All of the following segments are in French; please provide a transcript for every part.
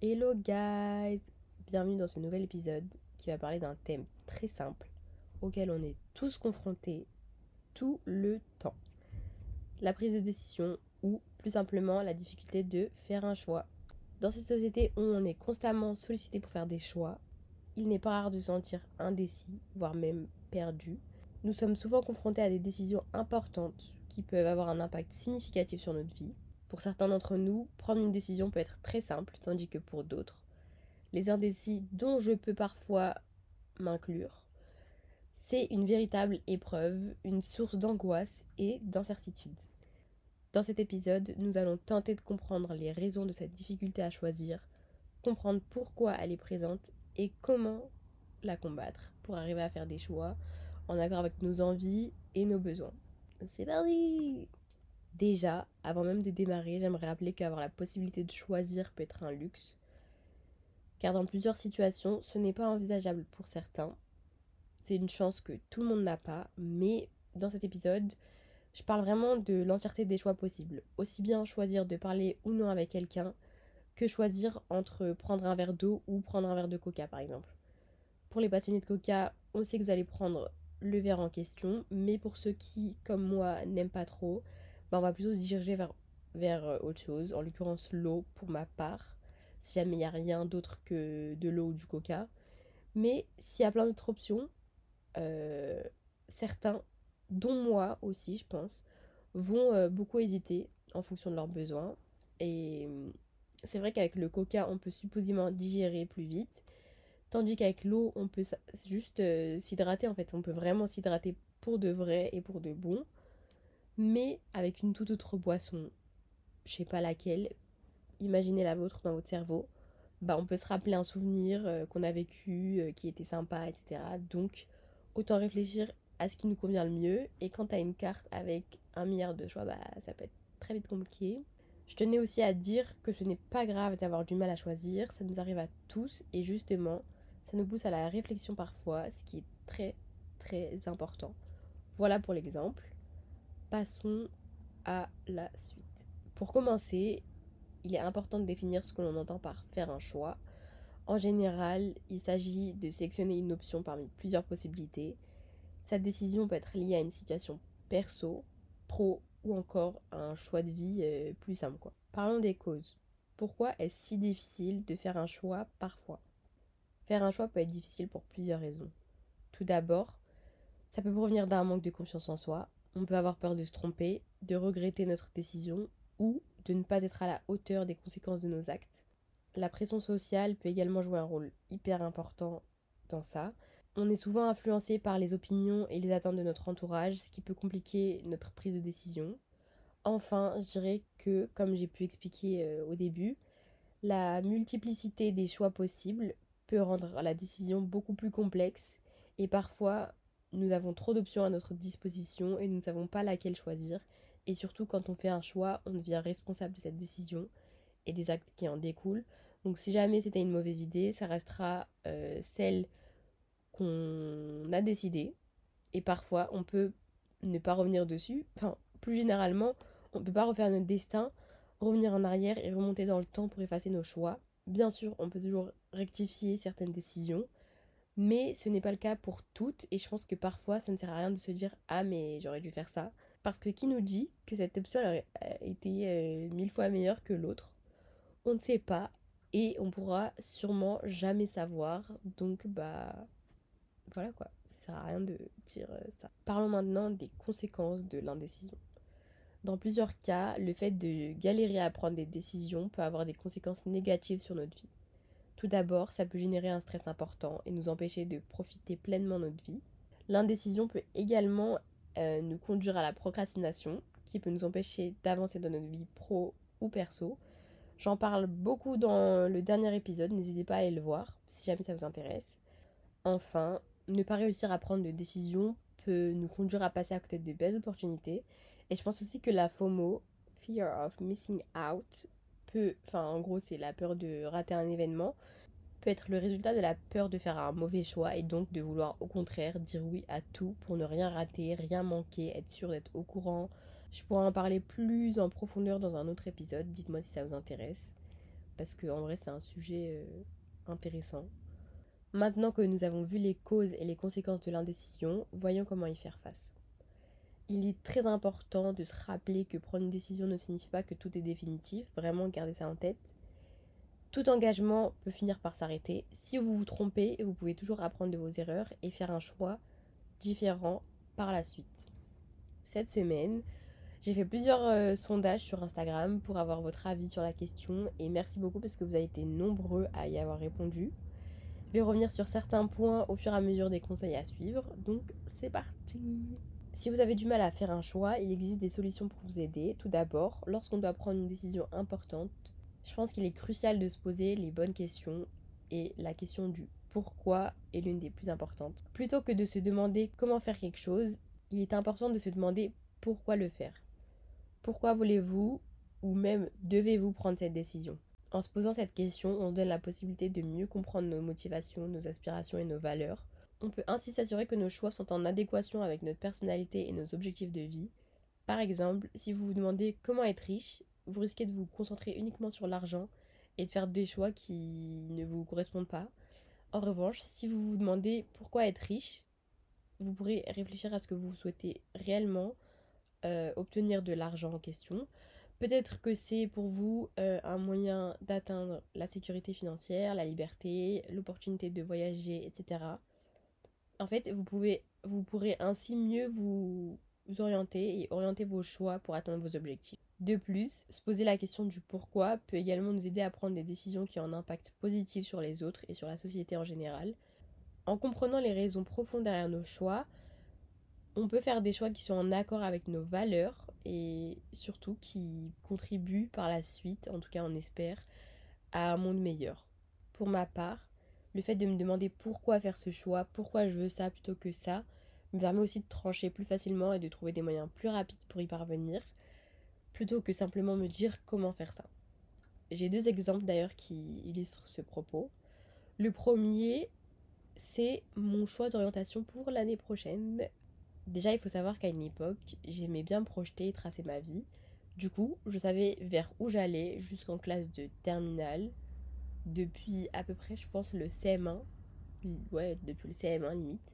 Hello guys Bienvenue dans ce nouvel épisode qui va parler d'un thème très simple auquel on est tous confrontés tout le temps. La prise de décision ou plus simplement la difficulté de faire un choix. Dans cette société où on est constamment sollicité pour faire des choix, il n'est pas rare de se sentir indécis, voire même perdu. Nous sommes souvent confrontés à des décisions importantes qui peuvent avoir un impact significatif sur notre vie pour certains d'entre nous, prendre une décision peut être très simple, tandis que pour d'autres, les indécis dont je peux parfois m'inclure, c'est une véritable épreuve, une source d'angoisse et d'incertitude. Dans cet épisode, nous allons tenter de comprendre les raisons de cette difficulté à choisir, comprendre pourquoi elle est présente et comment la combattre pour arriver à faire des choix en accord avec nos envies et nos besoins. C'est parti Déjà, avant même de démarrer, j'aimerais rappeler qu'avoir la possibilité de choisir peut être un luxe, car dans plusieurs situations, ce n'est pas envisageable pour certains. C'est une chance que tout le monde n'a pas, mais dans cet épisode, je parle vraiment de l'entièreté des choix possibles. Aussi bien choisir de parler ou non avec quelqu'un, que choisir entre prendre un verre d'eau ou prendre un verre de coca par exemple. Pour les passionnés de coca, on sait que vous allez prendre le verre en question, mais pour ceux qui, comme moi, n'aiment pas trop, bah, on va plutôt se diriger vers, vers euh, autre chose, en l'occurrence l'eau pour ma part, si jamais il n'y a rien d'autre que de l'eau ou du coca. Mais s'il y a plein d'autres options, euh, certains, dont moi aussi je pense, vont euh, beaucoup hésiter en fonction de leurs besoins. Et c'est vrai qu'avec le coca, on peut supposément digérer plus vite. Tandis qu'avec l'eau, on peut juste s'hydrater en fait. On peut vraiment s'hydrater pour de vrai et pour de bon mais avec une toute autre boisson, je sais pas laquelle, imaginez la vôtre dans votre cerveau, bah on peut se rappeler un souvenir euh, qu'on a vécu, euh, qui était sympa, etc. Donc autant réfléchir à ce qui nous convient le mieux. Et quand t'as une carte avec un milliard de choix, bah ça peut être très vite compliqué. Je tenais aussi à dire que ce n'est pas grave d'avoir du mal à choisir, ça nous arrive à tous et justement, ça nous pousse à la réflexion parfois, ce qui est très très important. Voilà pour l'exemple. Passons à la suite. Pour commencer, il est important de définir ce que l'on entend par faire un choix. En général, il s'agit de sélectionner une option parmi plusieurs possibilités. Cette décision peut être liée à une situation perso, pro ou encore à un choix de vie euh, plus simple. Parlons des causes. Pourquoi est-ce si difficile de faire un choix parfois? Faire un choix peut être difficile pour plusieurs raisons. Tout d'abord, ça peut provenir d'un manque de confiance en soi, on peut avoir peur de se tromper, de regretter notre décision ou de ne pas être à la hauteur des conséquences de nos actes. La pression sociale peut également jouer un rôle hyper important dans ça. On est souvent influencé par les opinions et les attentes de notre entourage, ce qui peut compliquer notre prise de décision. Enfin, je dirais que, comme j'ai pu expliquer euh, au début, la multiplicité des choix possibles peut rendre la décision beaucoup plus complexe et parfois nous avons trop d'options à notre disposition et nous ne savons pas laquelle choisir. Et surtout, quand on fait un choix, on devient responsable de cette décision et des actes qui en découlent. Donc si jamais c'était une mauvaise idée, ça restera euh, celle qu'on a décidée. Et parfois, on peut ne pas revenir dessus. Enfin, plus généralement, on ne peut pas refaire notre destin, revenir en arrière et remonter dans le temps pour effacer nos choix. Bien sûr, on peut toujours rectifier certaines décisions, mais ce n'est pas le cas pour toutes et je pense que parfois ça ne sert à rien de se dire ah mais j'aurais dû faire ça. Parce que qui nous dit que cette option aurait été euh, mille fois meilleure que l'autre? On ne sait pas et on pourra sûrement jamais savoir. Donc bah voilà quoi, ça sert à rien de dire euh, ça. Parlons maintenant des conséquences de l'indécision. Dans plusieurs cas, le fait de galérer à prendre des décisions peut avoir des conséquences négatives sur notre vie. Tout d'abord, ça peut générer un stress important et nous empêcher de profiter pleinement de notre vie. L'indécision peut également euh, nous conduire à la procrastination, qui peut nous empêcher d'avancer dans notre vie pro ou perso. J'en parle beaucoup dans le dernier épisode, n'hésitez pas à aller le voir si jamais ça vous intéresse. Enfin, ne pas réussir à prendre de décisions peut nous conduire à passer à côté de belles opportunités. Et je pense aussi que la FOMO, Fear of Missing Out, peut, en gros c'est la peur de rater un événement, peut être le résultat de la peur de faire un mauvais choix et donc de vouloir au contraire dire oui à tout pour ne rien rater, rien manquer, être sûr d'être au courant. Je pourrais en parler plus en profondeur dans un autre épisode, dites-moi si ça vous intéresse. parce que en vrai c'est un sujet euh, intéressant. Maintenant que nous avons vu les causes et les conséquences de l'indécision, voyons comment y faire face. Il est très important de se rappeler que prendre une décision ne signifie pas que tout est définitif, vraiment garder ça en tête. Tout engagement peut finir par s'arrêter. Si vous vous trompez, vous pouvez toujours apprendre de vos erreurs et faire un choix différent par la suite. Cette semaine, j'ai fait plusieurs euh, sondages sur Instagram pour avoir votre avis sur la question et merci beaucoup parce que vous avez été nombreux à y avoir répondu. Je vais revenir sur certains points au fur et à mesure des conseils à suivre, donc c'est parti. Si vous avez du mal à faire un choix, il existe des solutions pour vous aider. Tout d'abord, lorsqu'on doit prendre une décision importante, je pense qu'il est crucial de se poser les bonnes questions et la question du pourquoi est l'une des plus importantes. Plutôt que de se demander comment faire quelque chose, il est important de se demander pourquoi le faire. Pourquoi voulez-vous ou même devez-vous prendre cette décision? En se posant cette question, on donne la possibilité de mieux comprendre nos motivations, nos aspirations et nos valeurs. On peut ainsi s'assurer que nos choix sont en adéquation avec notre personnalité et nos objectifs de vie. Par exemple, si vous vous demandez comment être riche, vous risquez de vous concentrer uniquement sur l'argent et de faire des choix qui ne vous correspondent pas. En revanche, si vous vous demandez pourquoi être riche, vous pourrez réfléchir à ce que vous souhaitez réellement euh, obtenir de l'argent en question. Peut-être que c'est pour vous euh, un moyen d'atteindre la sécurité financière, la liberté, l'opportunité de voyager, etc. En fait, vous, pouvez, vous pourrez ainsi mieux vous orienter et orienter vos choix pour atteindre vos objectifs. De plus, se poser la question du pourquoi peut également nous aider à prendre des décisions qui ont un impact positif sur les autres et sur la société en général. En comprenant les raisons profondes derrière nos choix, on peut faire des choix qui sont en accord avec nos valeurs et surtout qui contribuent par la suite, en tout cas on espère, à un monde meilleur. Pour ma part, le fait de me demander pourquoi faire ce choix, pourquoi je veux ça plutôt que ça, me permet aussi de trancher plus facilement et de trouver des moyens plus rapides pour y parvenir plutôt que simplement me dire comment faire ça. J'ai deux exemples d'ailleurs qui illustrent ce propos. Le premier, c'est mon choix d'orientation pour l'année prochaine. Déjà, il faut savoir qu'à une époque, j'aimais bien projeter et tracer ma vie. Du coup, je savais vers où j'allais jusqu'en classe de terminale. Depuis à peu près, je pense, le CM1. Ouais, depuis le CM1 limite.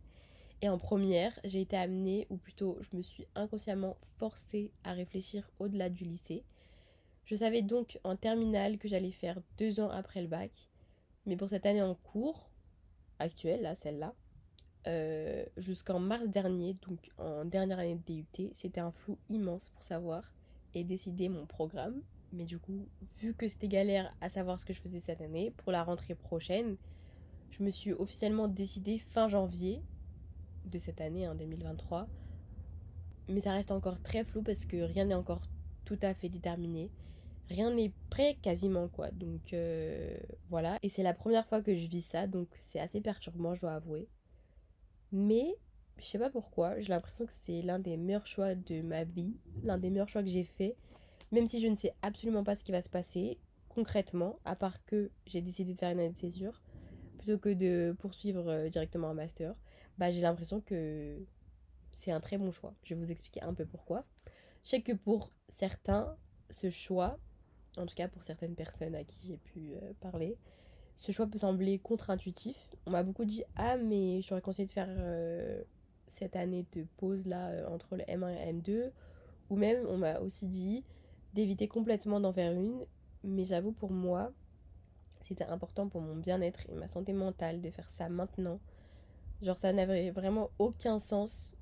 Et en première, j'ai été amenée, ou plutôt je me suis inconsciemment forcée à réfléchir au-delà du lycée. Je savais donc en terminale que j'allais faire deux ans après le bac. Mais pour cette année en cours, actuelle, là, celle-là, euh, jusqu'en mars dernier, donc en dernière année de DUT, c'était un flou immense pour savoir et décider mon programme. Mais du coup, vu que c'était galère à savoir ce que je faisais cette année, pour la rentrée prochaine, je me suis officiellement décidée fin janvier de cette année, en hein, 2023. Mais ça reste encore très flou parce que rien n'est encore tout à fait déterminé. Rien n'est prêt quasiment quoi. Donc euh, voilà. Et c'est la première fois que je vis ça, donc c'est assez perturbant, je dois avouer. Mais je sais pas pourquoi, j'ai l'impression que c'est l'un des meilleurs choix de ma vie, l'un des meilleurs choix que j'ai fait. Même si je ne sais absolument pas ce qui va se passer concrètement, à part que j'ai décidé de faire une année de césure plutôt que de poursuivre euh, directement un master bah, j'ai l'impression que c'est un très bon choix. Je vais vous expliquer un peu pourquoi. Je sais que pour certains, ce choix, en tout cas pour certaines personnes à qui j'ai pu euh, parler, ce choix peut sembler contre-intuitif. On m'a beaucoup dit Ah, mais j'aurais conseillé de faire euh, cette année de pause là entre le M1 et le M2. Ou même, on m'a aussi dit d'éviter complètement d'en faire une. Mais j'avoue, pour moi, c'était important pour mon bien-être et ma santé mentale de faire ça maintenant Genre, ça n'avait vraiment aucun sens,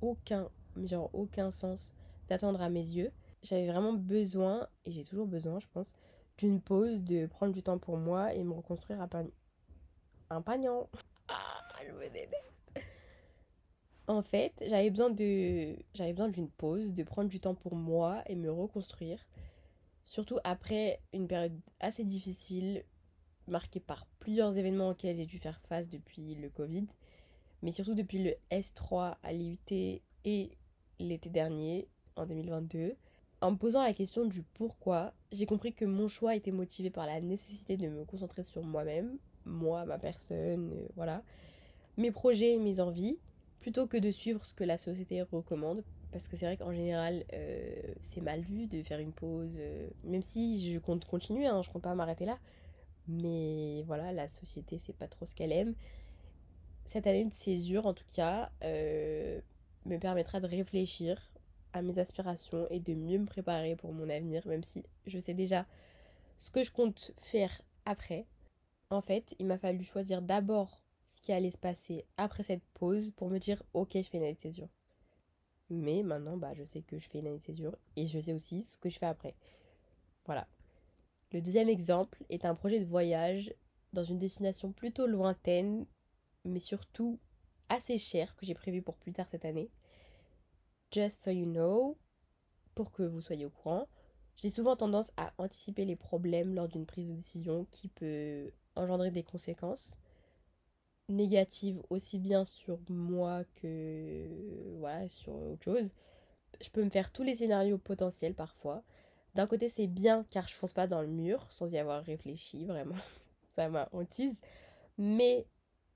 aucun, genre aucun sens d'attendre à mes yeux. J'avais vraiment besoin, et j'ai toujours besoin, je pense, d'une pause, de prendre du temps pour moi et me reconstruire pan... un pagnon. Ah, je me En fait, j'avais besoin de j'avais besoin d'une pause, de prendre du temps pour moi et me reconstruire. Surtout après une période assez difficile, marquée par plusieurs événements auxquels j'ai dû faire face depuis le Covid mais surtout depuis le S3 à l'IUT et l'été dernier, en 2022. En me posant la question du pourquoi, j'ai compris que mon choix était motivé par la nécessité de me concentrer sur moi-même, moi, ma personne, euh, voilà, mes projets et mes envies, plutôt que de suivre ce que la société recommande, parce que c'est vrai qu'en général, euh, c'est mal vu de faire une pause, euh, même si je compte continuer, hein, je compte pas m'arrêter là. Mais voilà, la société, c'est pas trop ce qu'elle aime. Cette année de césure, en tout cas, euh, me permettra de réfléchir à mes aspirations et de mieux me préparer pour mon avenir, même si je sais déjà ce que je compte faire après. En fait, il m'a fallu choisir d'abord qui allait se passer après cette pause pour me dire ok, je fais une année de césure. Mais maintenant, bah, je sais que je fais une année de césure et je sais aussi ce que je fais après. Voilà. Le deuxième exemple est un projet de voyage dans une destination plutôt lointaine, mais surtout assez chère que j'ai prévu pour plus tard cette année. Just so you know, pour que vous soyez au courant, j'ai souvent tendance à anticiper les problèmes lors d'une prise de décision qui peut engendrer des conséquences négatives aussi bien sur moi que voilà, sur autre chose. Je peux me faire tous les scénarios potentiels parfois. D'un côté, c'est bien car je fonce pas dans le mur sans y avoir réfléchi, vraiment. Ça m'a hantise. Mais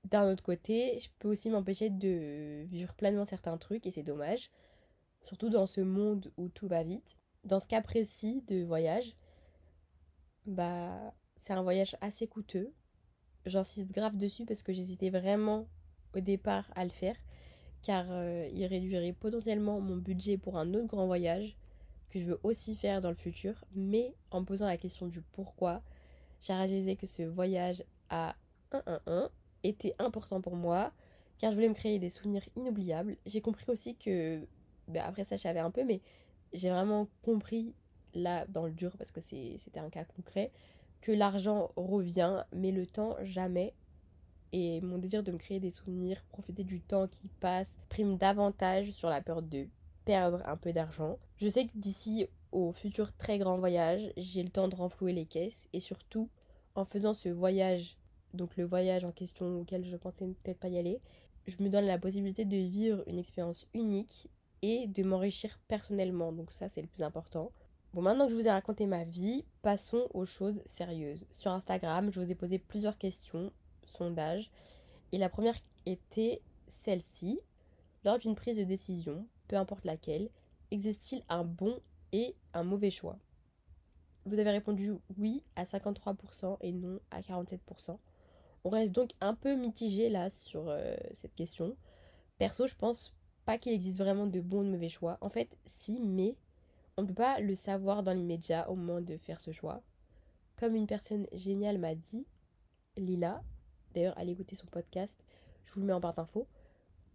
d'un autre côté, je peux aussi m'empêcher de vivre pleinement certains trucs et c'est dommage. Surtout dans ce monde où tout va vite. Dans ce cas précis de voyage, bah, c'est un voyage assez coûteux. J'insiste grave dessus parce que j'hésitais vraiment au départ à le faire car euh, il réduirait potentiellement mon budget pour un autre grand voyage que je veux aussi faire dans le futur, mais en posant la question du pourquoi, j'ai réalisé que ce voyage à 111 était important pour moi, car je voulais me créer des souvenirs inoubliables. J'ai compris aussi que, ben après ça je savais un peu, mais j'ai vraiment compris là dans le dur, parce que c'était un cas concret, que l'argent revient, mais le temps jamais. Et mon désir de me créer des souvenirs, profiter du temps qui passe, prime davantage sur la peur de perdre un peu d'argent. Je sais que d'ici au futur très grand voyage, j'ai le temps de renflouer les caisses et surtout en faisant ce voyage, donc le voyage en question auquel je pensais peut-être pas y aller, je me donne la possibilité de vivre une expérience unique et de m'enrichir personnellement. Donc ça c'est le plus important. Bon, maintenant que je vous ai raconté ma vie, passons aux choses sérieuses. Sur Instagram, je vous ai posé plusieurs questions, sondages, et la première était celle-ci. Lors d'une prise de décision, peu importe laquelle, existe-t-il un bon et un mauvais choix? Vous avez répondu oui à 53% et non à 47%. On reste donc un peu mitigé là sur euh, cette question. Perso, je pense pas qu'il existe vraiment de bons ou de mauvais choix. En fait, si, mais on ne peut pas le savoir dans l'immédiat au moment de faire ce choix. Comme une personne géniale m'a dit, Lila, d'ailleurs allez écouter son podcast, je vous le mets en barre d'infos,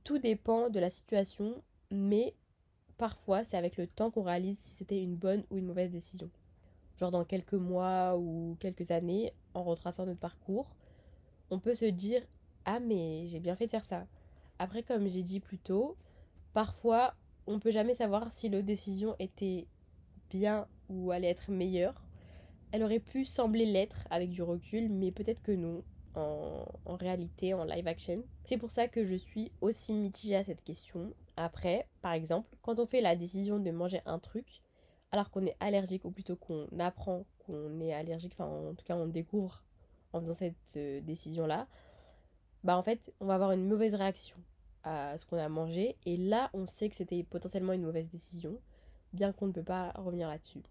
tout dépend de la situation mais parfois c'est avec le temps qu'on réalise si c'était une bonne ou une mauvaise décision. Genre dans quelques mois ou quelques années, en retraçant notre parcours, on peut se dire Ah mais j'ai bien fait de faire ça. Après comme j'ai dit plus tôt, parfois on peut jamais savoir si l'autre décision était bien ou allait être meilleure. Elle aurait pu sembler l'être avec du recul, mais peut-être que non en, réalité, en live action. C'est pour ça que je suis aussi mitigée à cette question. Après, par exemple, quand on fait la décision de manger un truc, alors qu'on est allergique, ou plutôt qu'on apprend qu'on est allergique, enfin en tout cas on découvre en faisant cette euh, décision-là, bah en fait on va avoir une mauvaise réaction à ce qu'on a mangé, et là on sait que c'était potentiellement une mauvaise décision, bien qu'on ne peut pas revenir là-dessus.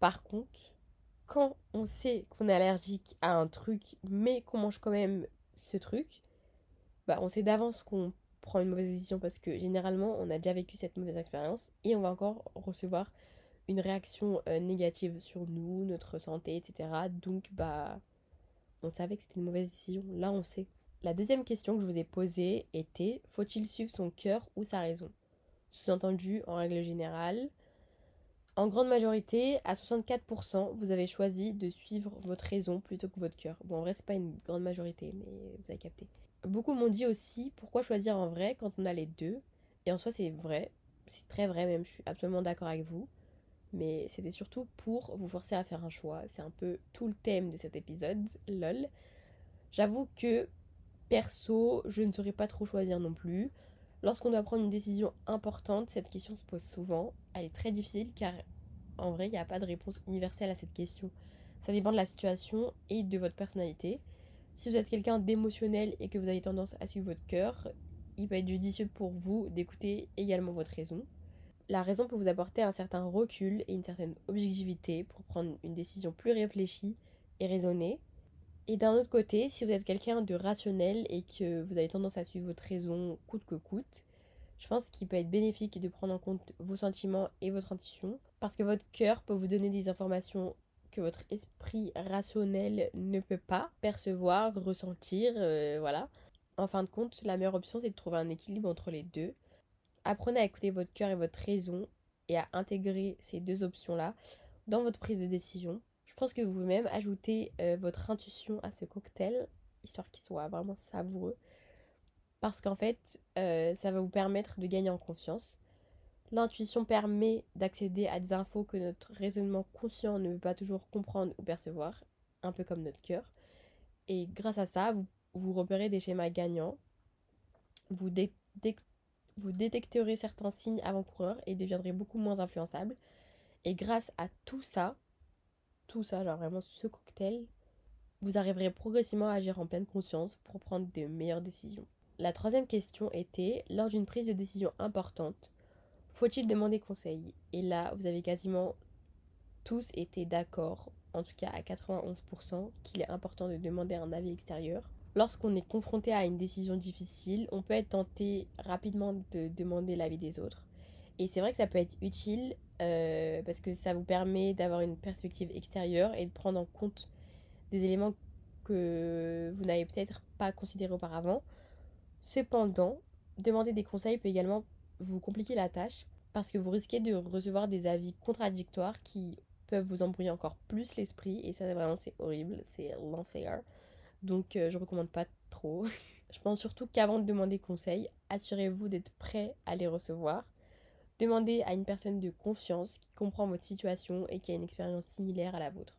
Par contre, quand on sait qu'on est allergique à un truc, mais qu'on mange quand même ce truc, bah on sait d'avance qu'on prend une mauvaise décision parce que généralement on a déjà vécu cette mauvaise expérience et on va encore recevoir une réaction euh, négative sur nous, notre santé, etc. Donc bah on savait que c'était une mauvaise décision. Là on sait. La deuxième question que je vous ai posée était faut-il suivre son cœur ou sa raison? Sous-entendu, en règle générale, en grande majorité, à 64%, vous avez choisi de suivre votre raison plutôt que votre cœur. Bon, en vrai, c'est pas une grande majorité, mais vous avez capté. Beaucoup m'ont dit aussi pourquoi choisir en vrai quand on a les deux? Et en soi, c'est vrai, c'est très vrai même, je suis absolument d'accord avec vous. Mais c'était surtout pour vous forcer à faire un choix. C'est un peu tout le thème de cet épisode, lol. J'avoue que perso, je ne saurais pas trop choisir non plus. Lorsqu'on doit prendre une décision importante, cette question se pose souvent. Elle est très difficile car en vrai, il n'y a pas de réponse universelle à cette question. Ça dépend de la situation et de votre personnalité. Si vous êtes quelqu'un d'émotionnel et que vous avez tendance à suivre votre cœur, il peut être judicieux pour vous d'écouter également votre raison. La raison peut vous apporter un certain recul et une certaine objectivité pour prendre une décision plus réfléchie et raisonnée. Et d'un autre côté, si vous êtes quelqu'un de rationnel et que vous avez tendance à suivre votre raison coûte que coûte, je pense qu'il peut être bénéfique de prendre en compte vos sentiments et votre intuition, parce que votre cœur peut vous donner des informations que votre esprit rationnel ne peut pas percevoir, ressentir, euh, voilà. En fin de compte, la meilleure option, c'est de trouver un équilibre entre les deux. Apprenez à écouter votre cœur et votre raison et à intégrer ces deux options-là dans votre prise de décision. Je pense que vous pouvez même ajouter euh, votre intuition à ce cocktail, histoire qu'il soit vraiment savoureux parce qu'en fait, euh, ça va vous permettre de gagner en confiance. L'intuition permet d'accéder à des infos que notre raisonnement conscient ne veut pas toujours comprendre ou percevoir, un peu comme notre cœur. Et grâce à ça, vous, vous repérez des schémas gagnants, vous, vous détecterez certains signes avant-coureurs et deviendrez beaucoup moins influençable. Et grâce à tout ça, tout ça, genre vraiment ce cocktail, vous arriverez progressivement à agir en pleine conscience pour prendre de meilleures décisions. La troisième question était, lors d'une prise de décision importante, faut-il demander conseil? Et là, vous avez quasiment tous été d'accord, en tout cas à 91%, qu'il est important de demander un avis extérieur. Lorsqu'on est confronté à une décision difficile, on peut être tenté rapidement de demander l'avis des autres. Et c'est vrai que ça peut être utile euh, parce que ça vous permet d'avoir une perspective extérieure et de prendre en compte des éléments que vous n'avez peut-être pas considérés auparavant. Cependant, demander des conseils peut également vous compliquer la tâche parce que vous risquez de recevoir des avis contradictoires qui peuvent vous embrouiller encore plus l'esprit et ça vraiment c'est horrible, c'est l'enfer. Donc euh, je recommande pas trop. je pense surtout qu'avant de demander conseil, assurez-vous d'être prêt à les recevoir. Demandez à une personne de confiance qui comprend votre situation et qui a une expérience similaire à la vôtre.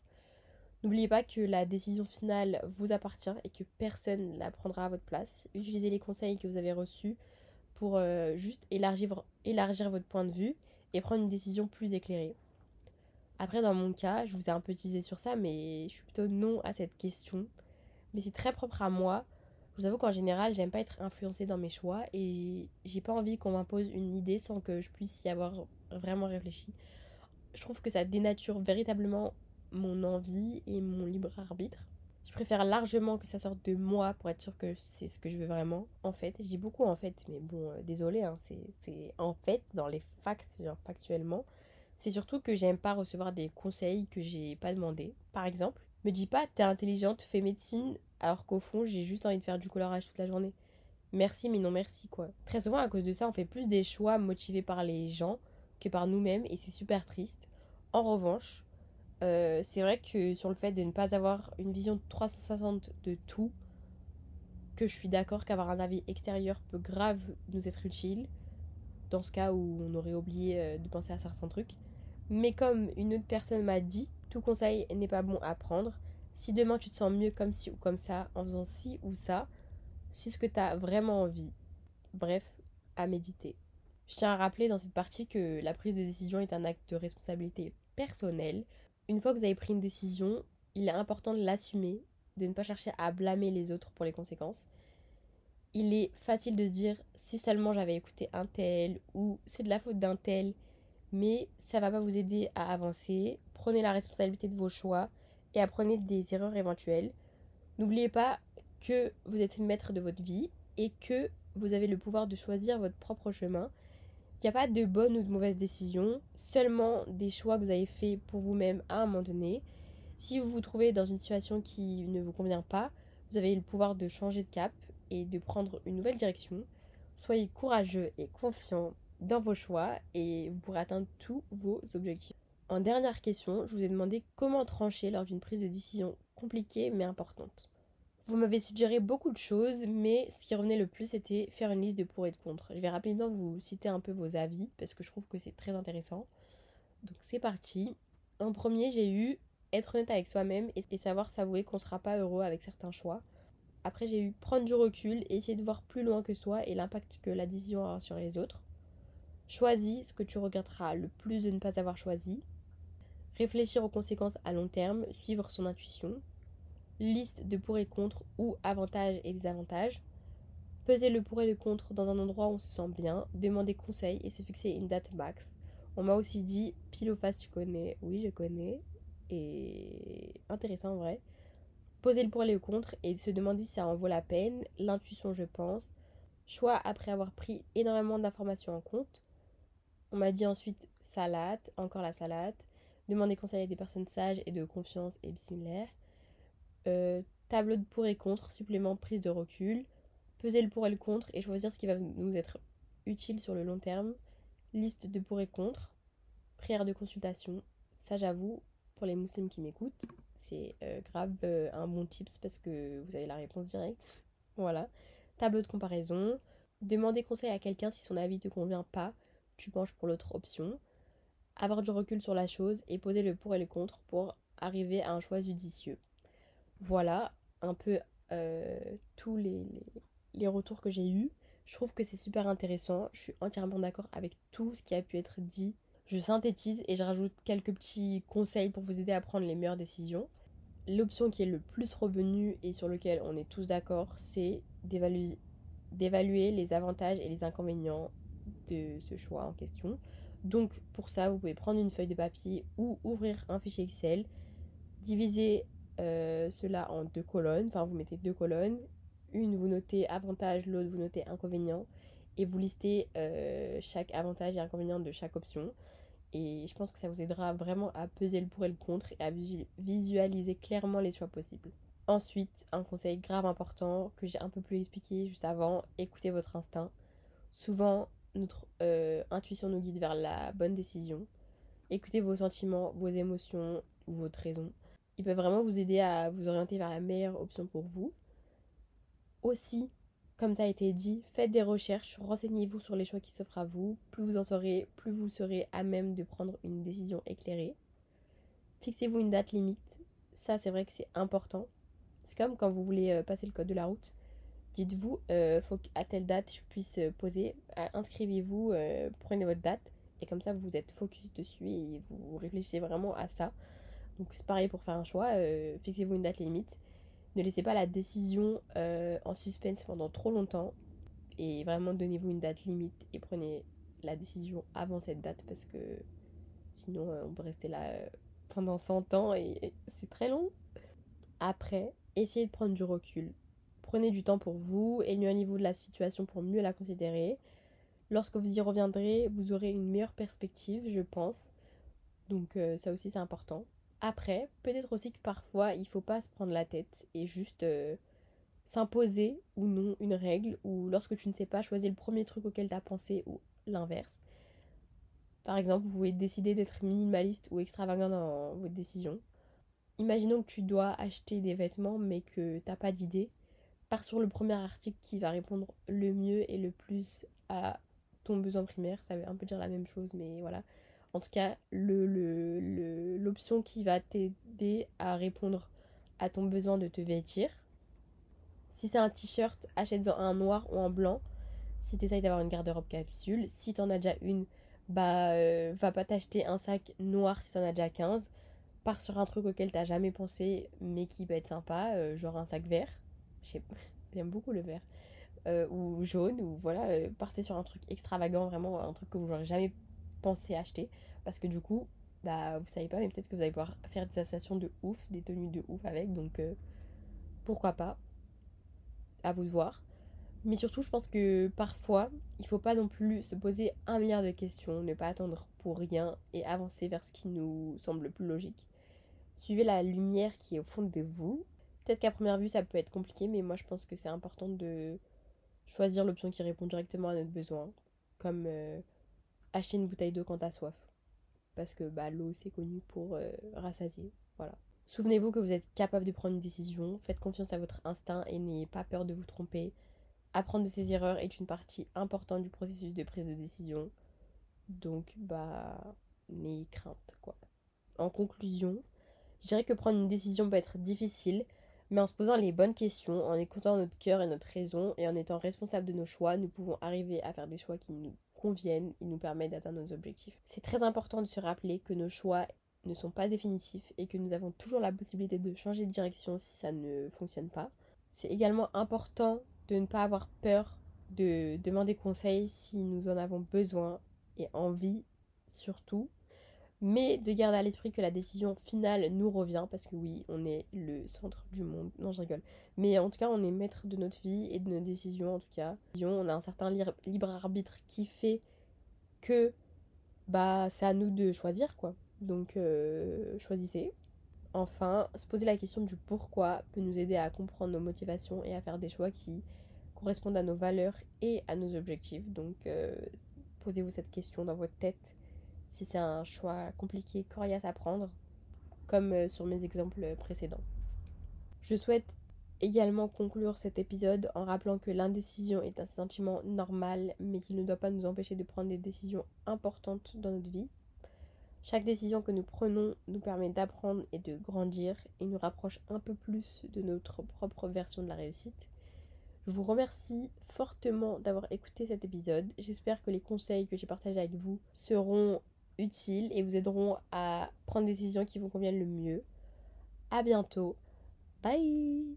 N'oubliez pas que la décision finale vous appartient et que personne ne la prendra à votre place. Utilisez les conseils que vous avez reçus pour euh, juste élargir, élargir votre point de vue et prendre une décision plus éclairée. Après, dans mon cas, je vous ai un peu teasé sur ça, mais je suis plutôt non à cette question. Mais c'est très propre à moi. Je vous avoue qu'en général, j'aime pas être influencée dans mes choix et j'ai pas envie qu'on m'impose une idée sans que je puisse y avoir vraiment réfléchi. Je trouve que ça dénature véritablement mon envie et mon libre arbitre. Je préfère largement que ça sorte de moi pour être sûr que c'est ce que je veux vraiment. En fait, je dis beaucoup en fait, mais bon, euh, désolé, hein, c'est en fait dans les facts, genre factuellement. C'est surtout que j'aime pas recevoir des conseils que j'ai pas demandé. Par exemple, me dis pas t'es intelligente, fais médecine, alors qu'au fond j'ai juste envie de faire du colorage toute la journée. Merci mais non merci quoi. Très souvent à cause de ça on fait plus des choix motivés par les gens que par nous-mêmes et c'est super triste. En revanche, euh, c'est vrai que sur le fait de ne pas avoir une vision 360 de tout, que je suis d'accord qu'avoir un avis extérieur peut grave nous être utile, dans ce cas où on aurait oublié euh, de penser à certains trucs. Mais comme une autre personne m'a dit, tout conseil n'est pas bon à prendre. Si demain tu te sens mieux comme ci ou comme ça, en faisant ci ou ça, suis ce que tu as vraiment envie. Bref, à méditer. Je tiens à rappeler dans cette partie que la prise de décision est un acte de responsabilité personnelle une fois que vous avez pris une décision, il est important de l'assumer, de ne pas chercher à blâmer les autres pour les conséquences. Il est facile de se dire si seulement j'avais écouté un tel ou c'est de la faute d'un tel, mais ça va pas vous aider à avancer. Prenez la responsabilité de vos choix et apprenez des erreurs éventuelles. N'oubliez pas que vous êtes maître de votre vie et que vous avez le pouvoir de choisir votre propre chemin il n'y a pas de bonne ou de mauvaise décision, seulement des choix que vous avez faits pour vous-même à un moment donné. Si vous vous trouvez dans une situation qui ne vous convient pas, vous avez le pouvoir de changer de cap et de prendre une nouvelle direction. Soyez courageux et confiant dans vos choix et vous pourrez atteindre tous vos objectifs. En dernière question, je vous ai demandé comment trancher lors d'une prise de décision compliquée mais importante. Vous m'avez suggéré beaucoup de choses, mais ce qui revenait le plus, c'était faire une liste de pour et de contre. Je vais rapidement vous citer un peu vos avis, parce que je trouve que c'est très intéressant. Donc c'est parti. En premier, j'ai eu être honnête avec soi-même et savoir s'avouer qu'on ne sera pas heureux avec certains choix. Après, j'ai eu prendre du recul essayer de voir plus loin que soi et l'impact que la décision aura sur les autres. Choisis ce que tu regretteras le plus de ne pas avoir choisi. Réfléchir aux conséquences à long terme, suivre son intuition liste de pour et contre ou avantages et désavantages, peser le pour et le contre dans un endroit où on se sent bien, demander conseil et se fixer une date max, On m'a aussi dit pile ou face, tu connais Oui, je connais. Et intéressant en vrai. Poser le pour et le contre et se demander si ça en vaut la peine. L'intuition, je pense. Choix après avoir pris énormément d'informations en compte. On m'a dit ensuite salade, encore la salade. Demander conseil à des personnes sages et de confiance et similaires. Euh, tableau de pour et contre, supplément prise de recul. Peser le pour et le contre et choisir ce qui va nous être utile sur le long terme. Liste de pour et contre. Prière de consultation. Ça, j'avoue, pour les musulmans qui m'écoutent, c'est euh, grave euh, un bon tips parce que vous avez la réponse directe. voilà. Tableau de comparaison. Demander conseil à quelqu'un si son avis ne te convient pas, tu penches pour l'autre option. Avoir du recul sur la chose et poser le pour et le contre pour arriver à un choix judicieux. Voilà un peu euh, tous les, les, retours que j'ai eus. Je trouve que c'est super intéressant. Je suis entièrement d'accord avec tout ce qui a pu être dit. Je synthétise et je rajoute quelques petits conseils pour vous aider à prendre les meilleures décisions. L'option qui est le plus revenue et sur lequel on est tous d'accord, c'est d'évaluer les avantages et les inconvénients de ce choix en question. Donc pour ça, vous pouvez prendre une feuille de papier ou ouvrir un fichier Excel, diviser euh, cela en deux colonnes. Enfin, vous mettez deux colonnes. Une, vous notez avantage, l'autre, vous notez inconvénient. Et vous listez euh, chaque avantage et inconvénient de chaque option. Et je pense que ça vous aidera vraiment à peser le pour et le contre et à visualiser clairement les choix possibles. Ensuite, un conseil grave important que j'ai un peu plus expliqué juste avant, écoutez votre instinct. Souvent, notre euh, intuition nous guide vers la bonne décision. Écoutez vos sentiments, vos émotions ou votre raison. Ils peuvent vraiment vous aider à vous orienter vers la meilleure option pour vous. Aussi, comme ça a été dit, faites des recherches, renseignez-vous sur les choix qui s'offrent à vous. Plus vous en saurez, plus vous serez à même de prendre une décision éclairée. Fixez-vous une date limite. Ça, c'est vrai que c'est important. C'est comme quand vous voulez euh, passer le code de la route. Dites-vous, euh, faut qu'à telle date je puisse euh, poser. Inscrivez-vous, prenez votre date. Et comme ça, vous êtes focus dessus et vous réfléchissez vraiment à ça. Donc c'est pareil pour faire un choix, euh, fixez-vous une date limite. Ne laissez pas la décision euh, en suspense pendant trop longtemps. Et vraiment donnez-vous une date limite et prenez la décision avant cette date parce que sinon euh, on peut rester là pendant 100 ans et c'est très long. Après, essayez de prendre du recul. Prenez du temps pour vous, éloignez-vous de la situation pour mieux la considérer. Lorsque vous y reviendrez, vous aurez une meilleure perspective, je pense. Donc ça aussi c'est important. Après, peut-être aussi que parfois il faut pas se prendre la tête et juste euh, s'imposer ou non une règle ou lorsque tu ne sais pas choisir le premier truc auquel tu as pensé ou l'inverse. Par exemple, vous pouvez décider d'être minimaliste ou extravagant dans votre décision. Imaginons que tu dois acheter des vêtements mais que t'as pas d'idée. Pars sur le premier article qui va répondre le mieux et le plus à ton besoin primaire. Ça veut un peu dire la même chose, mais voilà en tout cas l'option le, qui va t'aider à répondre à ton besoin de te vêtir. Si c'est un t-shirt, achète-en un noir ou un blanc. Si tu d'avoir une garde-robe capsule, si tu en as déjà une, bah euh, va pas t'acheter un sac noir si tu en as déjà 15. Pars sur un truc auquel t'as jamais pensé mais qui peut être sympa, euh, genre un sac vert. J'aime beaucoup le vert. Euh, ou jaune, ou voilà, partez sur un truc extravagant, vraiment un truc que vous n'aurez jamais pensez acheter. Parce que du coup, bah, vous savez pas, mais peut-être que vous allez pouvoir faire des associations de ouf, des tenues de ouf avec. Donc, euh, pourquoi pas À vous de voir. Mais surtout, je pense que parfois, il faut pas non plus se poser un milliard de questions, ne pas attendre pour rien et avancer vers ce qui nous semble le plus logique. Suivez la lumière qui est au fond de vous. Peut-être qu'à première vue, ça peut être compliqué, mais moi, je pense que c'est important de choisir l'option qui répond directement à notre besoin. Comme euh, acheter une bouteille d'eau quand t'as soif. Parce que bah, l'eau, c'est connu pour euh, rassasier. Voilà. Souvenez-vous que vous êtes capable de prendre une décision. Faites confiance à votre instinct et n'ayez pas peur de vous tromper. Apprendre de ses erreurs est une partie importante du processus de prise de décision. Donc, bah, n'ayez crainte, quoi. En conclusion, je dirais que prendre une décision peut être difficile, mais en se posant les bonnes questions, en écoutant notre cœur et notre raison, et en étant responsable de nos choix, nous pouvons arriver à faire des choix qui nous conviennent et nous permettent d'atteindre nos objectifs. C'est très important de se rappeler que nos choix ne sont pas définitifs et que nous avons toujours la possibilité de changer de direction si ça ne fonctionne pas. C'est également important de ne pas avoir peur de demander conseil si nous en avons besoin et envie surtout, mais de garder à l'esprit que la décision finale nous revient, parce que oui, on est le centre du monde. Non, je rigole. Mais en tout cas, on est maître de notre vie et de nos décisions, en tout cas. On a un certain libre arbitre qui fait que bah c'est à nous de choisir, quoi. Donc, euh, choisissez. Enfin, se poser la question du pourquoi peut nous aider à comprendre nos motivations et à faire des choix qui correspondent à nos valeurs et à nos objectifs. Donc, euh, posez-vous cette question dans votre tête si c'est un choix compliqué, coriace à prendre, comme euh, sur mes exemples précédents. Je souhaite également conclure cet épisode en rappelant que l'indécision est un sentiment normal, mais qu'il ne doit pas nous empêcher de prendre des décisions importantes dans notre vie. Chaque décision que nous prenons nous permet d'apprendre et de grandir et nous rapproche un peu plus de notre propre version de la réussite. Je vous remercie fortement d'avoir écouté cet épisode. J'espère que les conseils que j'ai partagés avec vous seront utiles et vous aideront à prendre des décisions qui vous conviennent le mieux. A bientôt. Bye